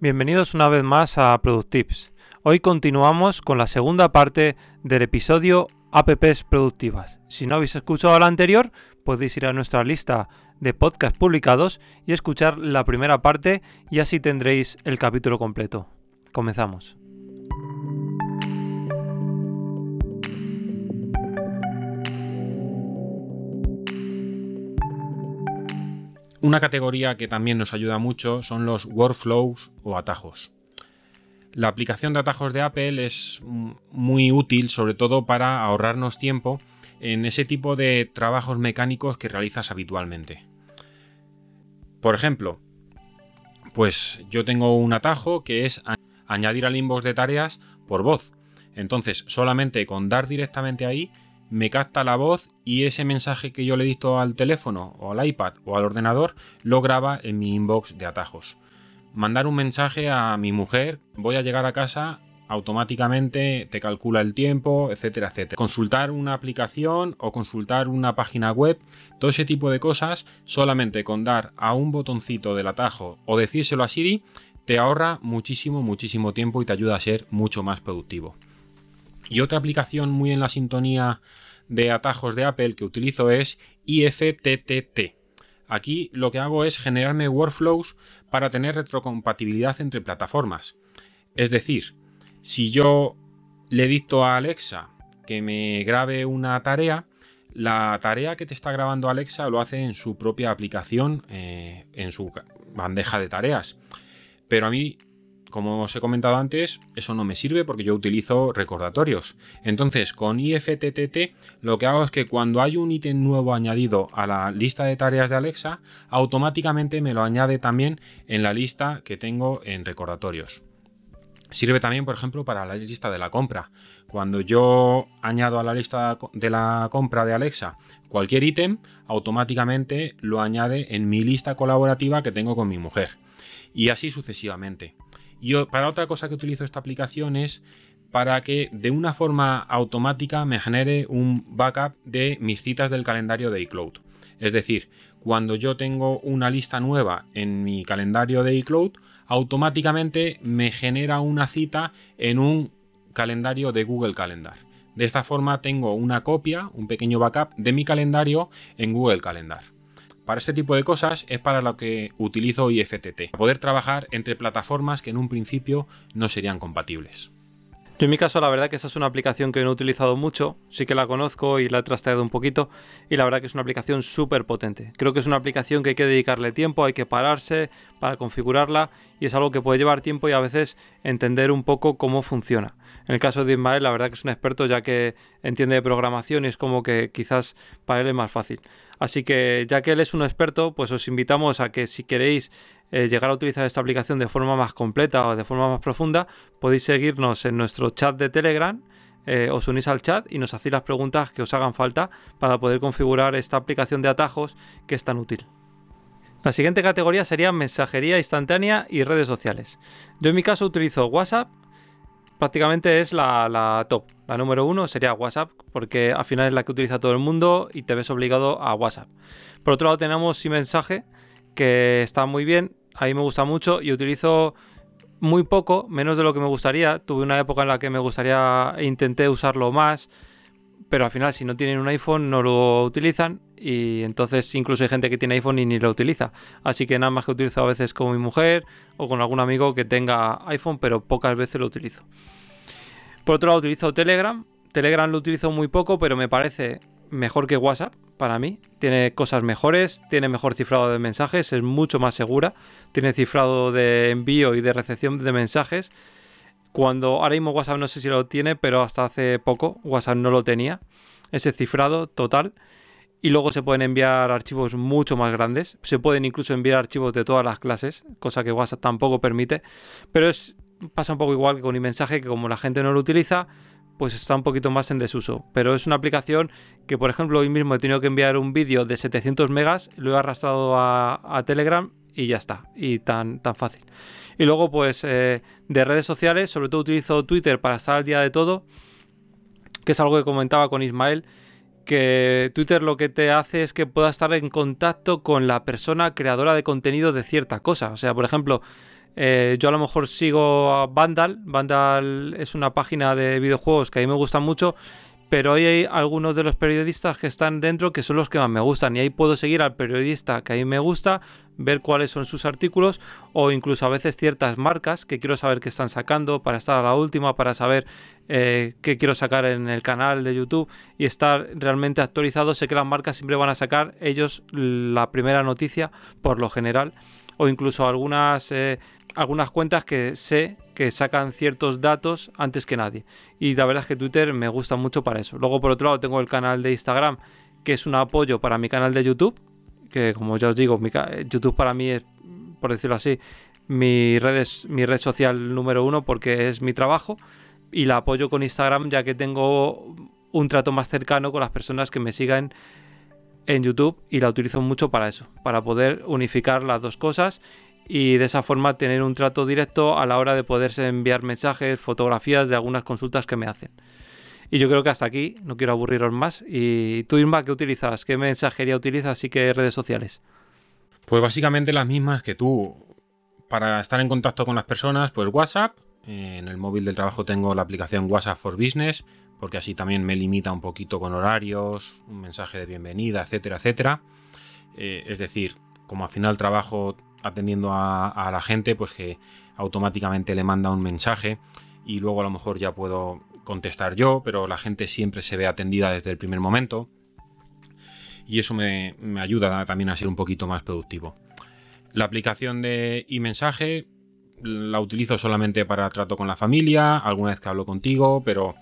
Bienvenidos una vez más a Productips. Hoy continuamos con la segunda parte del episodio APPs productivas. Si no habéis escuchado la anterior, podéis ir a nuestra lista de podcasts publicados y escuchar la primera parte y así tendréis el capítulo completo. Comenzamos. Una categoría que también nos ayuda mucho son los workflows o atajos. La aplicación de atajos de Apple es muy útil sobre todo para ahorrarnos tiempo en ese tipo de trabajos mecánicos que realizas habitualmente. Por ejemplo, pues yo tengo un atajo que es añadir al inbox de tareas por voz. Entonces, solamente con dar directamente ahí me capta la voz y ese mensaje que yo le dicto al teléfono o al iPad o al ordenador lo graba en mi inbox de atajos. Mandar un mensaje a mi mujer, voy a llegar a casa, automáticamente te calcula el tiempo, etcétera, etcétera. Consultar una aplicación o consultar una página web, todo ese tipo de cosas, solamente con dar a un botoncito del atajo o decírselo a Siri, te ahorra muchísimo, muchísimo tiempo y te ayuda a ser mucho más productivo. Y otra aplicación muy en la sintonía de atajos de Apple que utilizo es IFTTT. Aquí lo que hago es generarme workflows para tener retrocompatibilidad entre plataformas. Es decir, si yo le dicto a Alexa que me grabe una tarea, la tarea que te está grabando Alexa lo hace en su propia aplicación, eh, en su bandeja de tareas. Pero a mí como os he comentado antes, eso no me sirve porque yo utilizo recordatorios. Entonces, con IFTTT lo que hago es que cuando hay un ítem nuevo añadido a la lista de tareas de Alexa, automáticamente me lo añade también en la lista que tengo en recordatorios. Sirve también, por ejemplo, para la lista de la compra. Cuando yo añado a la lista de la compra de Alexa cualquier ítem, automáticamente lo añade en mi lista colaborativa que tengo con mi mujer. Y así sucesivamente. Y para otra cosa que utilizo esta aplicación es para que de una forma automática me genere un backup de mis citas del calendario de iCloud. Es decir, cuando yo tengo una lista nueva en mi calendario de iCloud, automáticamente me genera una cita en un calendario de Google Calendar. De esta forma tengo una copia, un pequeño backup de mi calendario en Google Calendar. Para este tipo de cosas es para lo que utilizo IFTT, para poder trabajar entre plataformas que en un principio no serían compatibles. Yo en mi caso la verdad que esa es una aplicación que no he utilizado mucho, sí que la conozco y la he trasteado un poquito y la verdad que es una aplicación súper potente. Creo que es una aplicación que hay que dedicarle tiempo, hay que pararse para configurarla y es algo que puede llevar tiempo y a veces entender un poco cómo funciona. En el caso de Ismael la verdad que es un experto ya que entiende de programación y es como que quizás para él es más fácil. Así que ya que él es un experto, pues os invitamos a que si queréis eh, llegar a utilizar esta aplicación de forma más completa o de forma más profunda, podéis seguirnos en nuestro chat de Telegram. Eh, os unís al chat y nos hacéis las preguntas que os hagan falta para poder configurar esta aplicación de atajos que es tan útil. La siguiente categoría sería mensajería instantánea y redes sociales. Yo en mi caso utilizo WhatsApp, prácticamente es la, top. La número uno sería WhatsApp, porque al final es la que utiliza todo el mundo y te ves obligado a WhatsApp. Por otro lado tenemos mensaje, que está muy bien, a mí me gusta mucho y utilizo muy poco, menos de lo que me gustaría. Tuve una época en la que me gustaría intenté usarlo más, pero al final si no tienen un iPhone no lo utilizan y entonces incluso hay gente que tiene iPhone y ni lo utiliza. Así que nada más que utilizo a veces con mi mujer o con algún amigo que tenga iPhone, pero pocas veces lo utilizo. Por otro lado utilizo Telegram. Telegram lo utilizo muy poco, pero me parece mejor que WhatsApp para mí. Tiene cosas mejores, tiene mejor cifrado de mensajes, es mucho más segura. Tiene cifrado de envío y de recepción de mensajes. Cuando ahora mismo WhatsApp no sé si lo tiene, pero hasta hace poco WhatsApp no lo tenía. Ese cifrado total. Y luego se pueden enviar archivos mucho más grandes. Se pueden incluso enviar archivos de todas las clases, cosa que WhatsApp tampoco permite. Pero es, pasa un poco igual que con mensaje, que como la gente no lo utiliza, pues está un poquito más en desuso. Pero es una aplicación que, por ejemplo, hoy mismo he tenido que enviar un vídeo de 700 megas, lo he arrastrado a, Telegram y ya está. Y tan, tan fácil. Y luego, pues, eh, de redes sociales, sobre todo utilizo Twitter para estar al día de todo, que es algo que comentaba con Ismael, que Twitter lo que te hace es que puedas estar en contacto con la persona creadora de contenido de cierta cosa. O sea, por ejemplo, Eh, yo a lo mejor sigo a Vandal. Vandal es una página de videojuegos que a mí me gusta mucho pero hoy hay algunos de los periodistas que están dentro que son los que más me gustan y ahí puedo seguir al periodista que a mí me gusta, ver cuáles son sus artículos o incluso a veces ciertas marcas que quiero saber qué están sacando para estar a la última, para saber eh, qué quiero sacar en el canal de YouTube y estar realmente actualizado. Sé que las marcas siempre van a sacar ellos la primera noticia por lo general o incluso algunas, eh, algunas cuentas que sé que sacan ciertos datos antes que nadie. Y la verdad es que Twitter me gusta mucho para eso. Luego por otro lado tengo el canal de Instagram, que es un apoyo para mi canal de YouTube, que como ya os digo, YouTube para mí es, por decirlo así, mi red, mi red social número uno porque es mi trabajo. Y la apoyo con Instagram ya que tengo un trato más cercano con las personas que me sigan en YouTube y la utilizo mucho para eso, para poder unificar las dos cosas y de esa forma tener un trato directo a la hora de poderse enviar mensajes, fotografías de algunas consultas que me hacen. Y yo creo que hasta aquí, no quiero aburriros más. ¿Y tú, Irma, qué utilizas? ¿Qué mensajería utilizas y qué redes sociales? Pues básicamente las mismas que tú. Para estar en contacto con las personas, pues WhatsApp. En el móvil del trabajo tengo la aplicación WhatsApp for Business, porque así también me limita un poquito con horarios, un mensaje de bienvenida, etcétera, etcétera. Eh, es decir, como al final trabajo atendiendo a, la gente, pues que automáticamente le manda un mensaje y luego a lo mejor ya puedo contestar yo, pero la gente siempre se ve atendida desde el primer momento y eso me, ayuda también a ser un poquito más productivo. La aplicación de e-mensaje la utilizo solamente para trato con la familia, alguna vez que hablo contigo, pero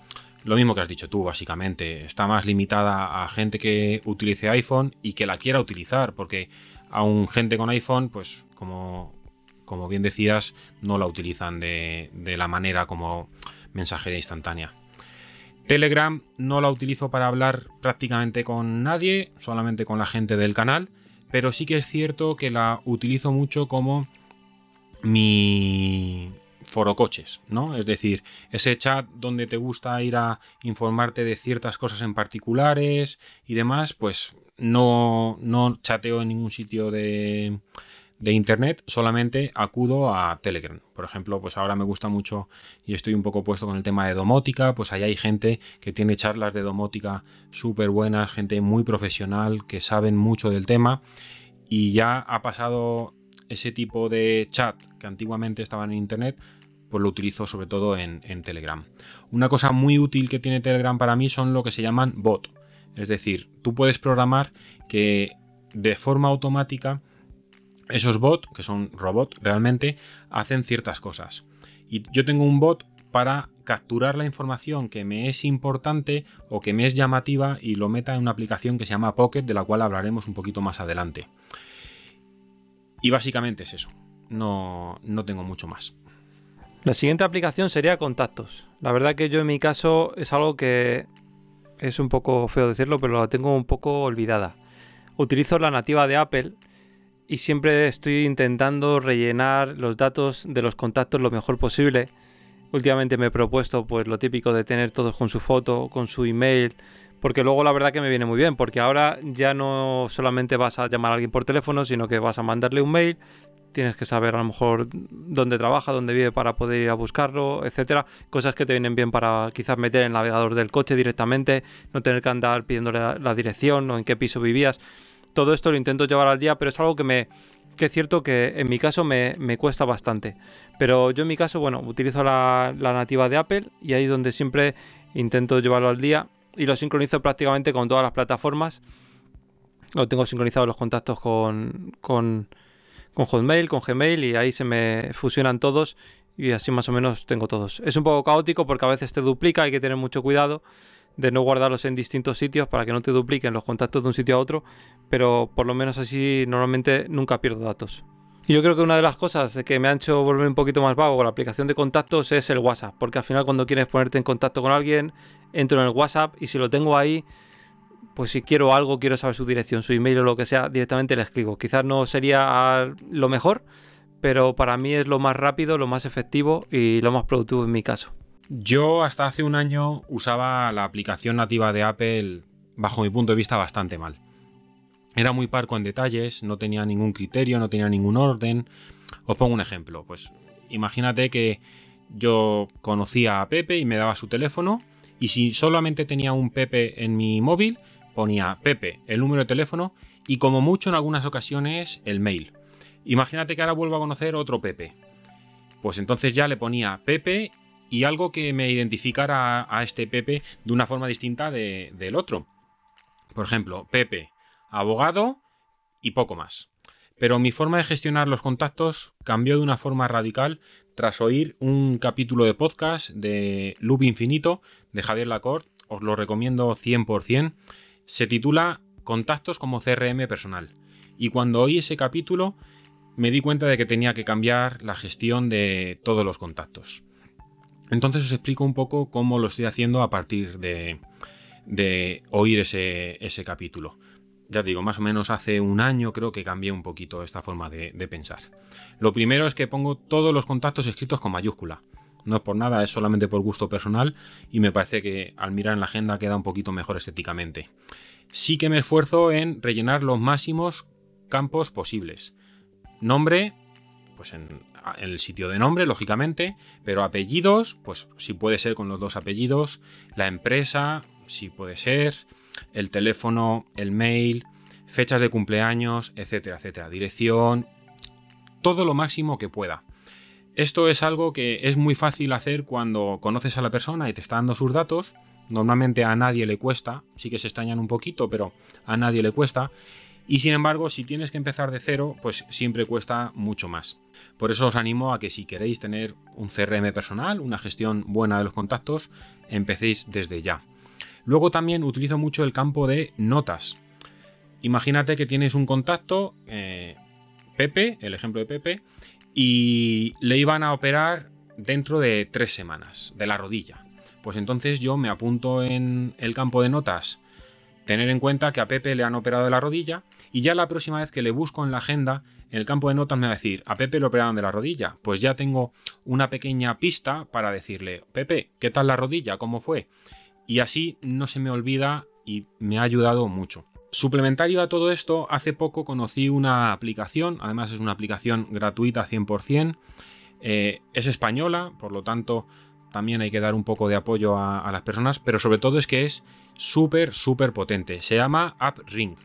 lo mismo que has dicho tú, básicamente, está más limitada a gente que utilice iPhone y que la quiera utilizar, porque un gente con iPhone, pues como, como bien decías, no la utilizan de, la manera como mensajería instantánea. Telegram no la utilizo para hablar prácticamente con nadie, solamente con la gente del canal, pero sí que es cierto que la utilizo mucho como mi foro coches, ¿no? Es decir, ese chat donde te gusta ir a informarte de ciertas cosas en particulares y demás, pues no, no chateo en ningún sitio de, de internet, solamente acudo a Telegram. Por ejemplo, pues ahora me gusta mucho y estoy un poco puesto con el tema de domótica, pues ahí hay gente que tiene charlas de domótica súper buenas, gente muy profesional, que saben mucho del tema y ya ha pasado ese tipo de chat que antiguamente estaban en internet, pues lo utilizo sobre todo en, Telegram. Una cosa muy útil que tiene Telegram para mí son lo que se llaman bot. Es decir, tú puedes programar que de forma automática esos bots, que son robots realmente, hacen ciertas cosas. Y yo tengo un bot para capturar la información que me es importante o que me es llamativa y lo meta en una aplicación que se llama Pocket, de la cual hablaremos un poquito más adelante. Y básicamente es eso. No, no tengo mucho más. La siguiente aplicación sería contactos. La verdad que yo en mi caso es algo que es un poco feo decirlo, pero la tengo un poco olvidada. Utilizo la nativa de Apple y siempre estoy intentando rellenar los datos de los contactos lo mejor posible. Últimamente me he propuesto pues lo típico de tener todos con su foto, con su email, porque luego la verdad que me viene muy bien, porque ahora ya no solamente vas a llamar a alguien por teléfono, sino que vas a mandarle un mail, tienes que saber a lo mejor dónde trabaja, dónde vive para poder ir a buscarlo, etcétera. Cosas que te vienen bien para quizás meter en el navegador del coche directamente, no tener que andar pidiéndole la, dirección o en qué piso vivías. Todo esto lo intento llevar al día, pero es algo que me, que es cierto que en mi caso me, cuesta bastante. Pero yo en mi caso, bueno, utilizo la, nativa de Apple y ahí es donde siempre intento llevarlo al día y lo sincronizo prácticamente con todas las plataformas. Lo tengo sincronizado los contactos con, con, con Hotmail, con Gmail y ahí se me fusionan todos y así más o menos tengo todos. Es un poco caótico porque a veces te duplica, hay que tener mucho cuidado de no guardarlos en distintos sitios para que no te dupliquen los contactos de un sitio a otro, pero por lo menos así normalmente nunca pierdo datos. Y yo creo que una de las cosas que me ha hecho volver un poquito más vago con la aplicación de contactos es el WhatsApp, porque al final cuando quieres ponerte en contacto con alguien, entro en el WhatsApp y si lo tengo ahí, pues si quiero algo, quiero saber su dirección, su email o lo que sea, directamente le escribo. Quizás no sería lo mejor, pero para mí es lo más rápido, lo más efectivo y lo más productivo en mi caso. Yo hasta hace un año usaba la aplicación nativa de Apple, bajo mi punto de vista, bastante mal. Era muy parco en detalles, no tenía ningún criterio, no tenía ningún orden. Os pongo un ejemplo, pues imagínate que yo conocía a Pepe y me daba su teléfono y si solamente tenía un Pepe en mi móvil, ponía Pepe, el número de teléfono y como mucho en algunas ocasiones el mail. Imagínate que ahora vuelvo a conocer otro Pepe. Pues entonces ya le ponía Pepe y algo que me identificara a, este Pepe de una forma distinta del otro. Por ejemplo, Pepe, abogado y poco más. Pero mi forma de gestionar los contactos cambió de una forma radical tras oír un capítulo de podcast de Loop Infinito de Javier Lacorte. Os lo recomiendo 100%. Se titula Contactos como CRM personal. Y cuando oí ese capítulo me di cuenta de que tenía que cambiar la gestión de todos los contactos. Entonces os explico un poco cómo lo estoy haciendo a partir de, oír ese, capítulo. Ya digo, más o menos hace un año creo que cambié un poquito esta forma de, pensar. Lo primero es que pongo todos los contactos escritos con mayúscula. No es por nada, es solamente por gusto personal y me parece que al mirar en la agenda queda un poquito mejor estéticamente. Sí que me esfuerzo en rellenar los máximos campos posibles. Nombre, pues en, el sitio de nombre, lógicamente, pero apellidos, pues si puede ser con los dos apellidos, la empresa, si puede ser, el teléfono, el mail, fechas de cumpleaños, etcétera, etcétera, dirección, todo lo máximo que pueda. Esto es algo que es muy fácil hacer cuando conoces a la persona y te está dando sus datos. Normalmente a nadie le cuesta, sí que se extrañan un poquito, pero a nadie le cuesta. Y sin embargo, si tienes que empezar de cero, pues siempre cuesta mucho más. Por eso os animo a que si queréis tener un CRM personal, una gestión buena de los contactos, empecéis desde ya. Luego también utilizo mucho el campo de notas. Imagínate que tienes un contacto, eh, Pepe, el ejemplo de Pepe, y le iban a operar dentro de tres semanas de la rodilla. Pues entonces yo me apunto en el campo de notas tener en cuenta que a Pepe le han operado de la rodilla y ya la próxima vez que le busco en la agenda, en el campo de notas me va a decir, a Pepe le operaron de la rodilla. Pues ya tengo una pequeña pista para decirle, Pepe, ¿qué tal la rodilla? ¿Cómo fue? Y así no se me olvida y me ha ayudado mucho. Suplementario a todo esto, hace poco conocí una aplicación, además es una aplicación gratuita 100%, eh, es española, por lo tanto también hay que dar un poco de apoyo a, las personas, pero sobre todo es que es súper, súper potente. Se llama AppRing.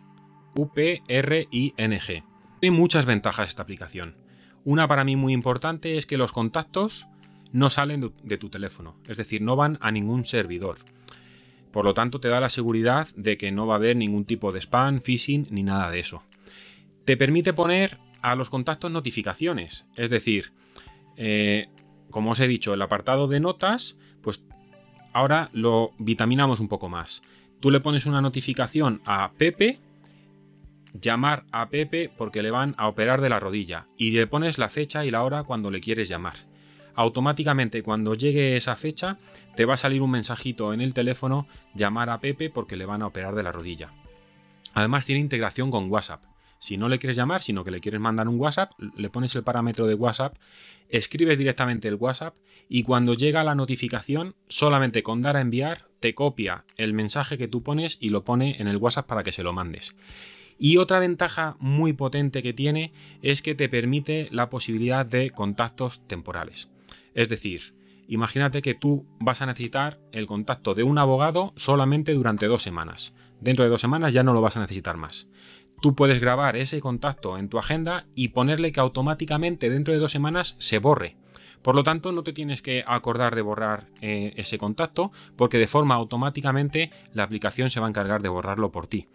U-P-R-I-N-G. Tiene muchas ventajas esta aplicación. Una para mí muy importante es que los contactos no salen de tu teléfono, es decir, no van a ningún servidor. Por lo tanto, te da la seguridad de que no va a haber ningún tipo de spam, phishing ni nada de eso. Te permite poner a los contactos notificaciones, es decir, eh, como os he dicho, el apartado de notas, pues ahora lo vitaminamos un poco más. Tú le pones una notificación a Pepe, llamar a Pepe porque le van a operar de la rodilla y le pones la fecha y la hora cuando le quieres llamar. Automáticamente cuando llegue esa fecha te va a salir un mensajito en el teléfono llamar a Pepe porque le van a operar de la rodilla. Además tiene integración con WhatsApp. Si no le quieres llamar, sino que le quieres mandar un WhatsApp, le pones el parámetro de WhatsApp, escribes directamente el WhatsApp y cuando llega la notificación, solamente con dar a enviar, te copia el mensaje que tú pones y lo pone en el WhatsApp para que se lo mandes. Y otra ventaja muy potente que tiene es que te permite la posibilidad de contactos temporales. Es decir, imagínate que tú vas a necesitar el contacto de un abogado solamente durante dos semanas. Dentro de dos semanas ya no lo vas a necesitar más tú puedes grabar ese contacto en tu agenda y ponerle que automáticamente dentro de dos semanas se borre. Por lo tanto, no te tienes que acordar de borrar eh, ese contacto porque de forma automáticamente la aplicación se va a encargar de borrarlo por ti.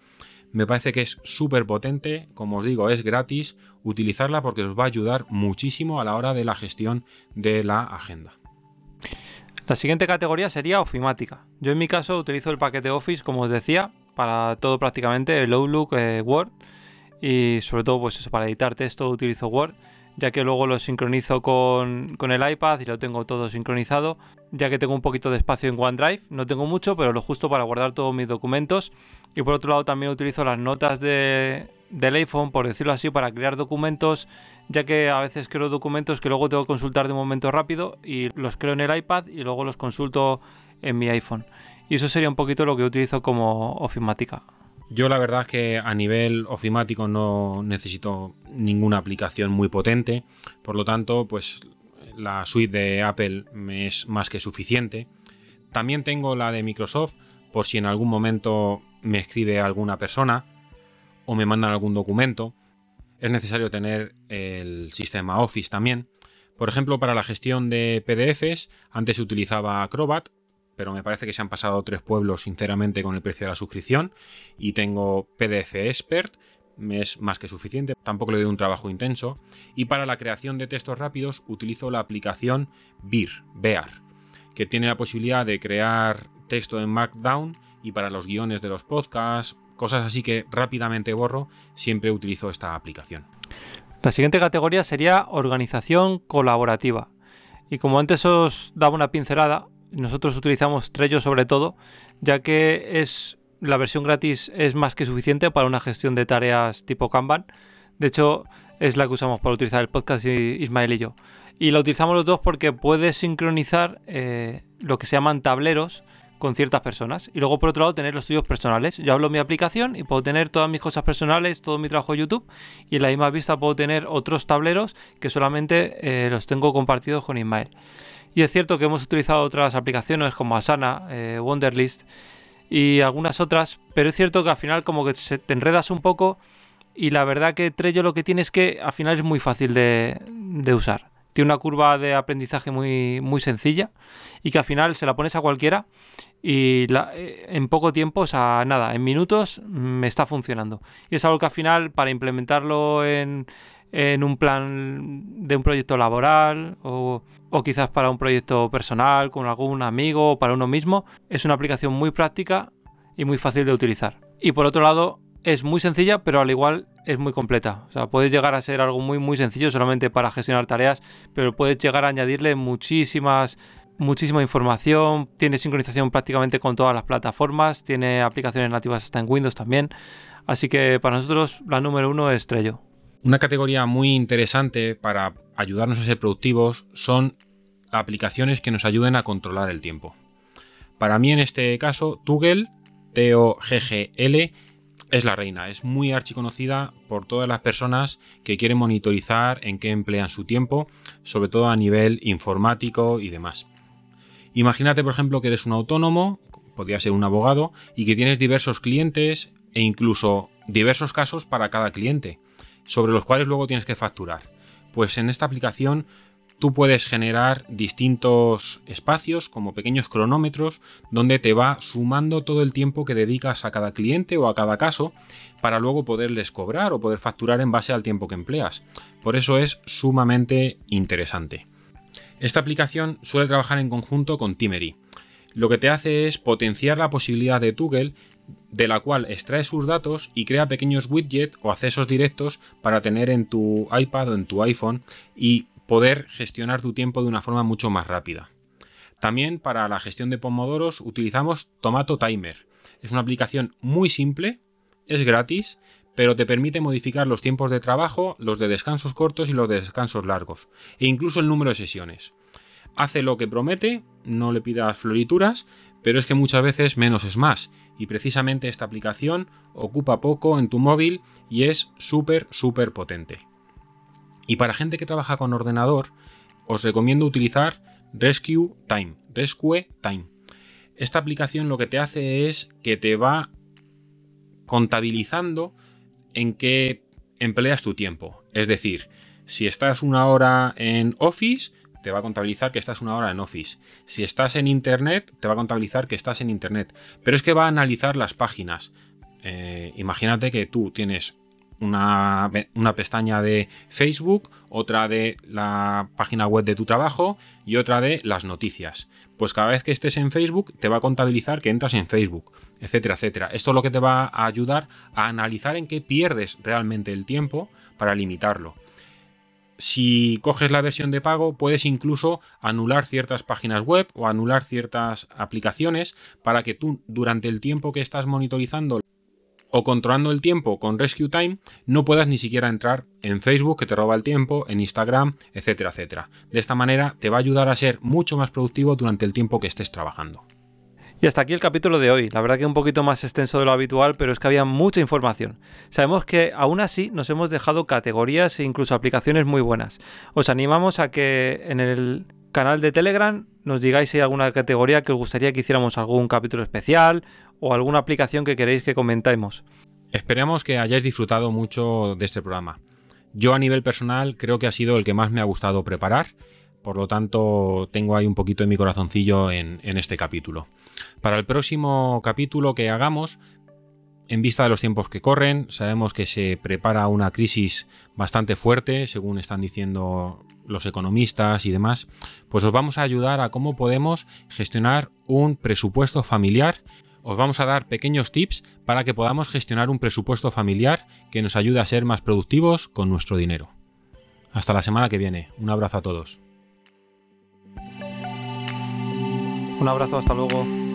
Me parece que es súper potente, como os digo, es gratis utilizarla porque os va a ayudar muchísimo a la hora de la gestión de la agenda. La siguiente categoría sería ofimática. Yo en mi caso utilizo el paquete Office, como os decía, para todo prácticamente, el Outlook, eh, Word y sobre todo pues eso, para editar texto utilizo Word, ya que luego lo sincronizo con, el iPad y lo tengo todo sincronizado, ya que tengo un poquito de espacio en OneDrive, no tengo mucho, pero lo justo para guardar todos mis documentos. Y por otro lado también utilizo las notas de, del iPhone, por decirlo así, para crear documentos, ya que a veces creo documentos que luego tengo que consultar de un momento rápido y los creo en el iPad y luego los consulto en mi iPhone. Y eso sería un poquito lo que utilizo como ofimática. Yo la verdad es que a nivel ofimático no necesito ninguna aplicación muy potente, por lo tanto, pues la suite de Apple me es más que suficiente. También tengo la de Microsoft por si en algún momento me escribe alguna persona o me mandan algún documento. Es necesario tener el sistema Office también. Por ejemplo, para la gestión de PDFs, antes utilizaba Acrobat, pero me parece que se han pasado tres pueblos sinceramente con el precio de la suscripción y tengo PDF Expert, me es más que suficiente, tampoco le doy un trabajo intenso. Y para la creación de textos rápidos utilizo la aplicación Bear, Bear, que tiene la posibilidad de crear texto en Markdown y para los guiones de los podcasts, cosas así que rápidamente borro, siempre utilizo esta aplicación. La siguiente categoría sería organización colaborativa. Y como antes os daba una pincelada, nosotros utilizamos Trello sobre todo, ya que es la versión gratis es más que suficiente para una gestión de tareas tipo Kanban. De hecho, es la que usamos para utilizar el podcast Ismael y yo. Y la utilizamos los dos porque puedes sincronizar eh, lo que se llaman tableros con ciertas personas. Y luego, por otro lado, tener los tuyos personales. Yo hablo mi aplicación y puedo tener todas mis cosas personales, todo mi trabajo de YouTube. Y en la misma vista puedo tener otros tableros que solamente eh, los tengo compartidos con Ismael. Y es cierto que hemos utilizado otras aplicaciones como Asana, eh, Wonderlist y algunas otras, pero es cierto que al final como que te enredas un poco y la verdad que Trello lo que tiene es que al final es muy fácil de, usar. Tiene una curva de aprendizaje muy, muy sencilla y que al final se la pones a cualquiera y eh, en poco tiempo, o sea, nada, en minutos me está funcionando. Y es algo que al final para implementarlo en, en un plan de un proyecto laboral o o quizás para un proyecto personal con algún amigo o para uno mismo, es una aplicación muy práctica y muy fácil de utilizar. Y por otro lado, es muy sencilla, pero al igual es muy completa. O sea, puede llegar a ser algo muy muy sencillo solamente para gestionar tareas, pero puedes llegar a añadirle muchísimas muchísima información, tiene sincronización prácticamente con todas las plataformas, tiene aplicaciones nativas hasta en Windows también. Así que para nosotros la número uno es Trello. Una categoría muy interesante para ayudarnos a ser productivos son aplicaciones que nos ayuden a controlar el tiempo. Para mí en este caso, Toggle, T-O-G-G-L, es la reina. Es muy archiconocida por todas las personas que quieren monitorizar en qué emplean su tiempo, sobre todo a nivel informático y demás. Imagínate, por ejemplo, que eres un autónomo, podría ser un abogado, y que tienes diversos clientes e incluso diversos casos para cada cliente sobre los cuales luego tienes que facturar. Pues en esta aplicación tú puedes generar distintos espacios como pequeños cronómetros donde te va sumando todo el tiempo que dedicas a cada cliente o a cada caso para luego poderles cobrar o poder facturar en base al tiempo que empleas. Por eso es sumamente interesante. Esta aplicación suele trabajar en conjunto con Timery. Lo que te hace es potenciar la posibilidad de Toggle de la cual extrae sus datos y crea pequeños widgets o accesos directos para tener en tu iPad o en tu iPhone y poder gestionar tu tiempo de una forma mucho más rápida. También para la gestión de pomodoros utilizamos Tomato Timer. Es una aplicación muy simple, es gratis, pero te permite modificar los tiempos de trabajo, los de descansos cortos y los de descansos largos, e incluso el número de sesiones. Hace lo que promete, no le pidas florituras, pero es que muchas veces menos es más, y precisamente esta aplicación ocupa poco en tu móvil y es súper, súper potente. Y para gente que trabaja con ordenador, os recomiendo utilizar Rescue Time. Rescue Time. Esta aplicación lo que te hace es que te va contabilizando en qué empleas tu tiempo. Es decir, si estás una hora en Office, te va a contabilizar que estás una hora en Office. Si estás en Internet, te va a contabilizar que estás en Internet. Pero es que va a analizar las páginas. Eh, imagínate que tú tienes una, una, pestaña de Facebook, otra de la página web de tu trabajo y otra de las noticias. Pues cada vez que estés en Facebook te va a contabilizar que entras en Facebook, etcétera, etcétera. Esto es lo que te va a ayudar a analizar en qué pierdes realmente el tiempo para limitarlo si coges la versión de pago, puedes incluso anular ciertas páginas web o anular ciertas aplicaciones para que tú durante el tiempo que estás monitorizando o controlando el tiempo con Rescue Time no puedas ni siquiera entrar en Facebook que te roba el tiempo, en Instagram, etcétera, etcétera. De esta manera te va a ayudar a ser mucho más productivo durante el tiempo que estés trabajando. Y hasta aquí el capítulo de hoy. La verdad que un poquito más extenso de lo habitual, pero es que había mucha información. Sabemos que aún así nos hemos dejado categorías e incluso aplicaciones muy buenas. Os animamos a que en el canal de Telegram nos digáis si hay alguna categoría que os gustaría que hiciéramos algún capítulo especial o alguna aplicación que queréis que comentemos. Esperemos que hayáis disfrutado mucho de este programa. Yo a nivel personal creo que ha sido el que más me ha gustado preparar por lo tanto, tengo ahí un poquito de mi corazoncillo en, este capítulo. Para el próximo capítulo que hagamos, en vista de los tiempos que corren, sabemos que se prepara una crisis bastante fuerte, según están diciendo los economistas y demás, pues os vamos a ayudar a cómo podemos gestionar un presupuesto familiar. Os vamos a dar pequeños tips para que podamos gestionar un presupuesto familiar que nos ayude a ser más productivos con nuestro dinero. Hasta la semana que viene. Un abrazo a todos. Un abrazo, hasta luego.